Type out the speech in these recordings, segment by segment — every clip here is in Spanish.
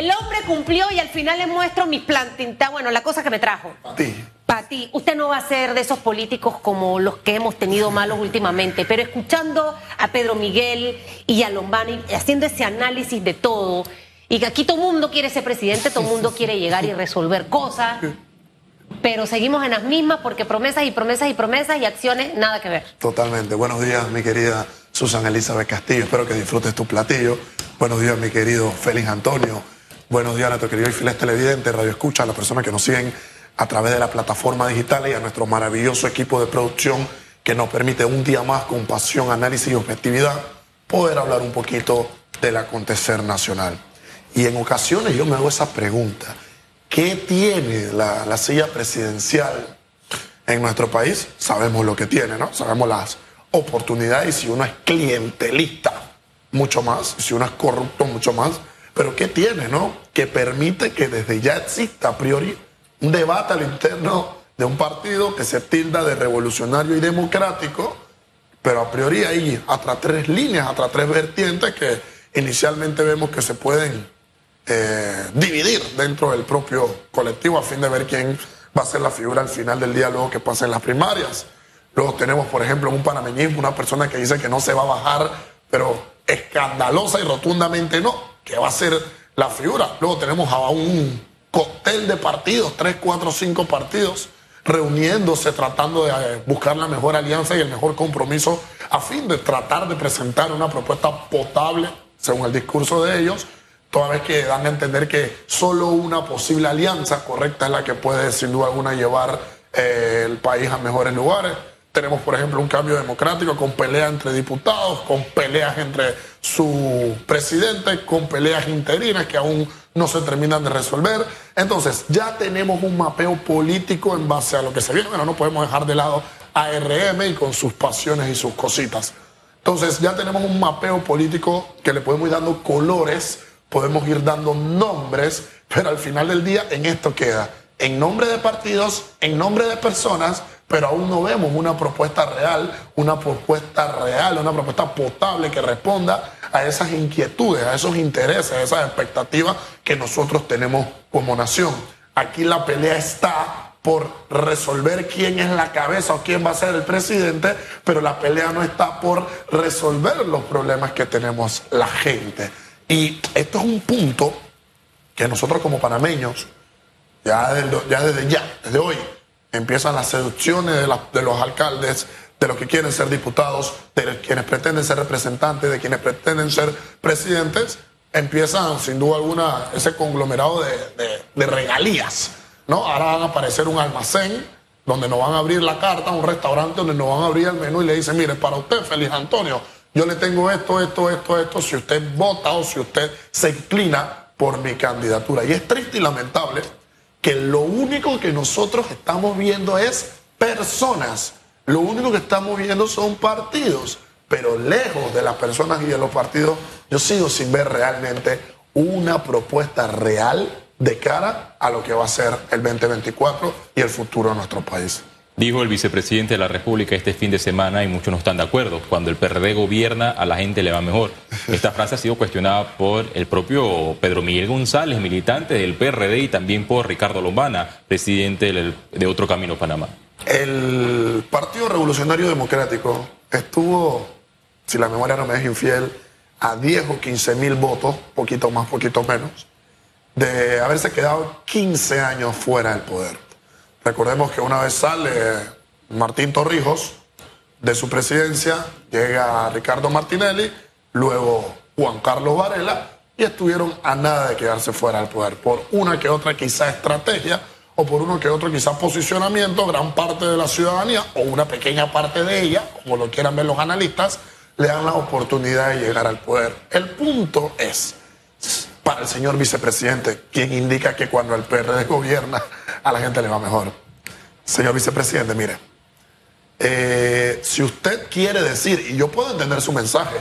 El hombre cumplió y al final le muestro mis plantitas, bueno, la cosa que me trajo. Para ti, usted no va a ser de esos políticos como los que hemos tenido malos últimamente, pero escuchando a Pedro Miguel y a Lombani, haciendo ese análisis de todo, y que aquí todo el mundo quiere ser presidente, todo el mundo quiere llegar y resolver cosas, pero seguimos en las mismas porque promesas y promesas y promesas y acciones nada que ver. Totalmente. Buenos días, mi querida Susan Elizabeth Castillo. Espero que disfrutes tu platillo. Buenos días, mi querido Félix Antonio. Buenos días a nuestro querido y televidentes, radio escucha, a las personas que nos siguen a través de la plataforma digital y a nuestro maravilloso equipo de producción que nos permite un día más con pasión, análisis y objetividad poder hablar un poquito del acontecer nacional. Y en ocasiones yo me hago esa pregunta, ¿qué tiene la, la silla presidencial en nuestro país? Sabemos lo que tiene, ¿no? Sabemos las oportunidades y si uno es clientelista, mucho más, si uno es corrupto, mucho más. Pero ¿qué tiene, no? Que permite que desde ya exista a priori un debate al interno de un partido que se tilda de revolucionario y democrático, pero a priori hay hasta tres líneas, hasta tres vertientes que inicialmente vemos que se pueden eh, dividir dentro del propio colectivo a fin de ver quién va a ser la figura al final del día luego que pasen las primarias. Luego tenemos, por ejemplo, un panameñismo, una persona que dice que no se va a bajar, pero escandalosa y rotundamente no, que va a ser la figura. Luego tenemos a un cóctel de partidos, tres, cuatro, cinco partidos, reuniéndose, tratando de eh, buscar la mejor alianza y el mejor compromiso a fin de tratar de presentar una propuesta potable, según el discurso de ellos, toda vez que dan a entender que solo una posible alianza correcta es la que puede, sin duda alguna, llevar eh, el país a mejores lugares. Tenemos, por ejemplo, un cambio democrático con peleas entre diputados, con peleas entre su presidente, con peleas interinas que aún no se terminan de resolver. Entonces, ya tenemos un mapeo político en base a lo que se viene. Bueno, no podemos dejar de lado a RM y con sus pasiones y sus cositas. Entonces, ya tenemos un mapeo político que le podemos ir dando colores, podemos ir dando nombres, pero al final del día en esto queda. En nombre de partidos, en nombre de personas, pero aún no vemos una propuesta real, una propuesta real, una propuesta potable que responda a esas inquietudes, a esos intereses, a esas expectativas que nosotros tenemos como nación. Aquí la pelea está por resolver quién es la cabeza o quién va a ser el presidente, pero la pelea no está por resolver los problemas que tenemos la gente. Y esto es un punto que nosotros como panameños, ya desde ya, desde, ya, desde hoy, empiezan las seducciones de, de los alcaldes, de los que quieren ser diputados, de quienes pretenden ser representantes, de quienes pretenden ser presidentes, empiezan sin duda alguna ese conglomerado de, de, regalías. ¿no? Ahora van a aparecer un almacén donde nos van a abrir la carta, un restaurante donde nos van a abrir el menú y le dicen, mire, para usted, Feliz Antonio, yo le tengo esto, esto, esto, esto, si usted vota o si usted se inclina por mi candidatura. Y es triste y lamentable que lo único que nosotros estamos viendo es personas. Lo único que estamos viendo son partidos. Pero lejos de las personas y de los partidos, yo sigo sin ver realmente una propuesta real de cara a lo que va a ser el 2024 y el futuro de nuestro país. Dijo el vicepresidente de la República este fin de semana y muchos no están de acuerdo. Cuando el PRD gobierna, a la gente le va mejor. Esta frase ha sido cuestionada por el propio Pedro Miguel González, militante del PRD, y también por Ricardo Lombana, presidente de Otro Camino Panamá. El Partido Revolucionario Democrático estuvo, si la memoria no me es infiel, a 10 o 15 mil votos, poquito más, poquito menos, de haberse quedado 15 años fuera del poder. Recordemos que una vez sale Martín Torrijos de su presidencia, llega Ricardo Martinelli, luego Juan Carlos Varela, y estuvieron a nada de quedarse fuera del poder, por una que otra quizá estrategia o por uno que otro quizá posicionamiento, gran parte de la ciudadanía o una pequeña parte de ella, como lo quieran ver los analistas, le dan la oportunidad de llegar al poder. El punto es, para el señor vicepresidente, quien indica que cuando el PRD gobierna a la gente le va mejor. Señor vicepresidente, mire, eh, si usted quiere decir, y yo puedo entender su mensaje,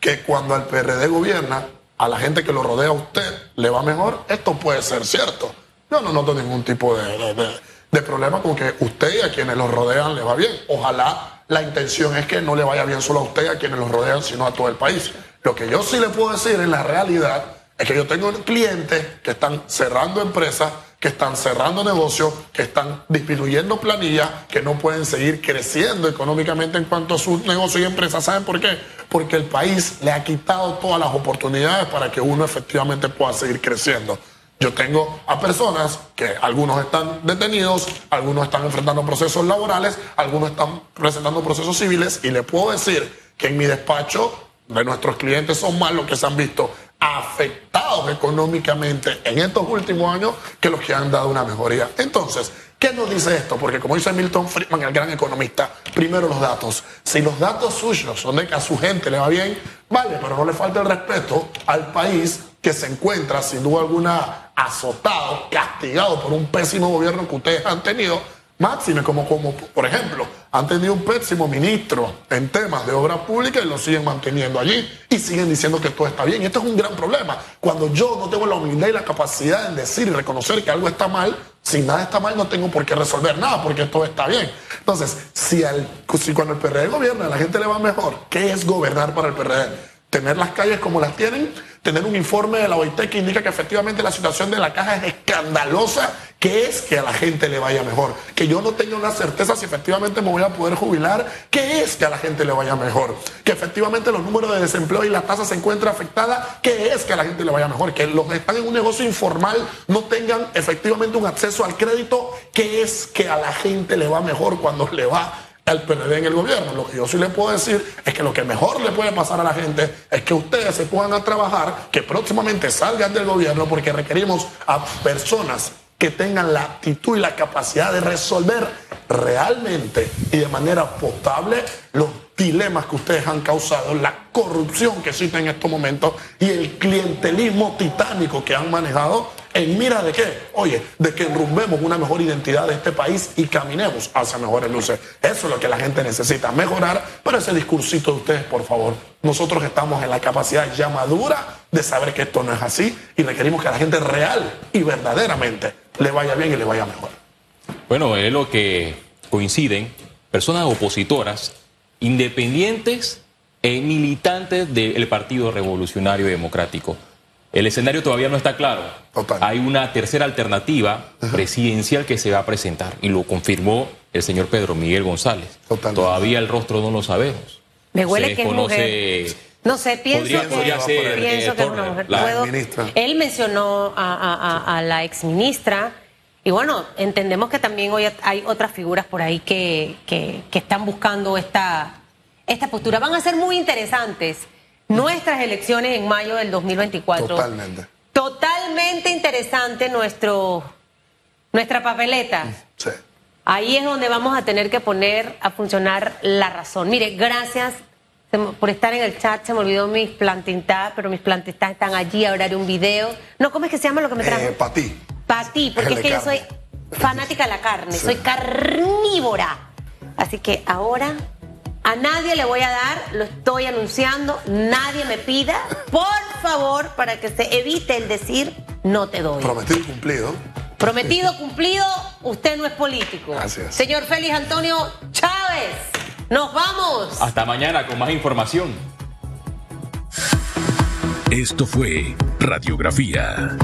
que cuando el PRD gobierna, a la gente que lo rodea a usted le va mejor, esto puede ser cierto. Yo no noto ningún tipo de, de problema con que usted y a quienes lo rodean le va bien. Ojalá la intención es que no le vaya bien solo a usted a quienes lo rodean, sino a todo el país. Lo que yo sí le puedo decir en la realidad Es que yo tengo clientes que están cerrando empresas, que están cerrando negocios, que están disminuyendo planillas, que no pueden seguir creciendo económicamente en cuanto a sus negocios y empresas. ¿Saben por qué? Porque el país le ha quitado todas las oportunidades para que uno efectivamente pueda seguir creciendo. Yo tengo a personas que algunos están detenidos, algunos están enfrentando procesos laborales, algunos están presentando procesos civiles y le puedo decir que en mi despacho de nuestros clientes son más los que se han visto afectados económicamente en estos últimos años que los que han dado una mejoría. Entonces, ¿qué nos dice esto? Porque como dice Milton Friedman, el gran economista, primero los datos. Si los datos suyos son de que a su gente le va bien, vale, pero no le falta el respeto al país que se encuentra sin duda alguna azotado, castigado por un pésimo gobierno que ustedes han tenido máxime, como, como por ejemplo, han tenido un pésimo ministro en temas de obra pública y lo siguen manteniendo allí y siguen diciendo que todo está bien. Y esto es un gran problema. Cuando yo no tengo la humildad y la capacidad de decir y reconocer que algo está mal, si nada está mal no tengo por qué resolver nada porque todo está bien. Entonces, si, al, si cuando el PRD gobierna a la gente le va mejor, ¿qué es gobernar para el PRD? Tener las calles como las tienen, tener un informe de la OIT que indica que efectivamente la situación de la caja es escandalosa, que es que a la gente le vaya mejor, que yo no tengo una certeza si efectivamente me voy a poder jubilar, que es que a la gente le vaya mejor, que efectivamente los números de desempleo y la tasa se encuentran afectada, que es que a la gente le vaya mejor, que los que están en un negocio informal no tengan efectivamente un acceso al crédito, que es que a la gente le va mejor cuando le va el PND en el gobierno. Lo que yo sí le puedo decir es que lo que mejor le puede pasar a la gente es que ustedes se pongan a trabajar, que próximamente salgan del gobierno, porque requerimos a personas que tengan la actitud y la capacidad de resolver realmente y de manera potable los dilemas que ustedes han causado, la corrupción que existe en estos momentos y el clientelismo titánico que han manejado en mira de qué? Oye, de que enrumbemos una mejor identidad de este país y caminemos hacia mejores luces. Eso es lo que la gente necesita, mejorar. Pero ese discursito de ustedes, por favor, nosotros estamos en la capacidad ya madura de saber que esto no es así y requerimos que a la gente real y verdaderamente le vaya bien y le vaya mejor. Bueno, es lo que coinciden personas opositoras, independientes e militantes del Partido Revolucionario Democrático. El escenario todavía no está claro. Hay una tercera alternativa presidencial que se va a presentar y lo confirmó el señor Pedro Miguel González. Todavía el rostro no lo sabemos. Me huele que es mujer. No sé, pienso que, ser, pienso que es una mujer. La ministra. Él mencionó a, la ex ministra y bueno, entendemos que también hoy hay otras figuras por ahí que, que, que están buscando esta, esta postura. Van a ser muy interesantes nuestras elecciones en mayo del 2024. Totalmente. Totalmente interesante nuestro, nuestra papeleta. Sí. Ahí es donde vamos a tener que poner a funcionar la razón. Mire, gracias por estar en el chat. Se me olvidó mis plantintas, pero mis plantintas están allí. Ahora haré un video. No, ¿cómo es que se llama lo que me trajo? Eh, ti. Para ti, porque es que yo soy fanática de la carne. Soy carnívora. Así que ahora a nadie le voy a dar, lo estoy anunciando, nadie me pida, por favor, para que se evite el decir no te doy. Prometido y cumplido. Prometido, cumplido, usted no es político. Gracias. Señor Félix Antonio Chávez, nos vamos. Hasta mañana con más información. Esto fue Radiografía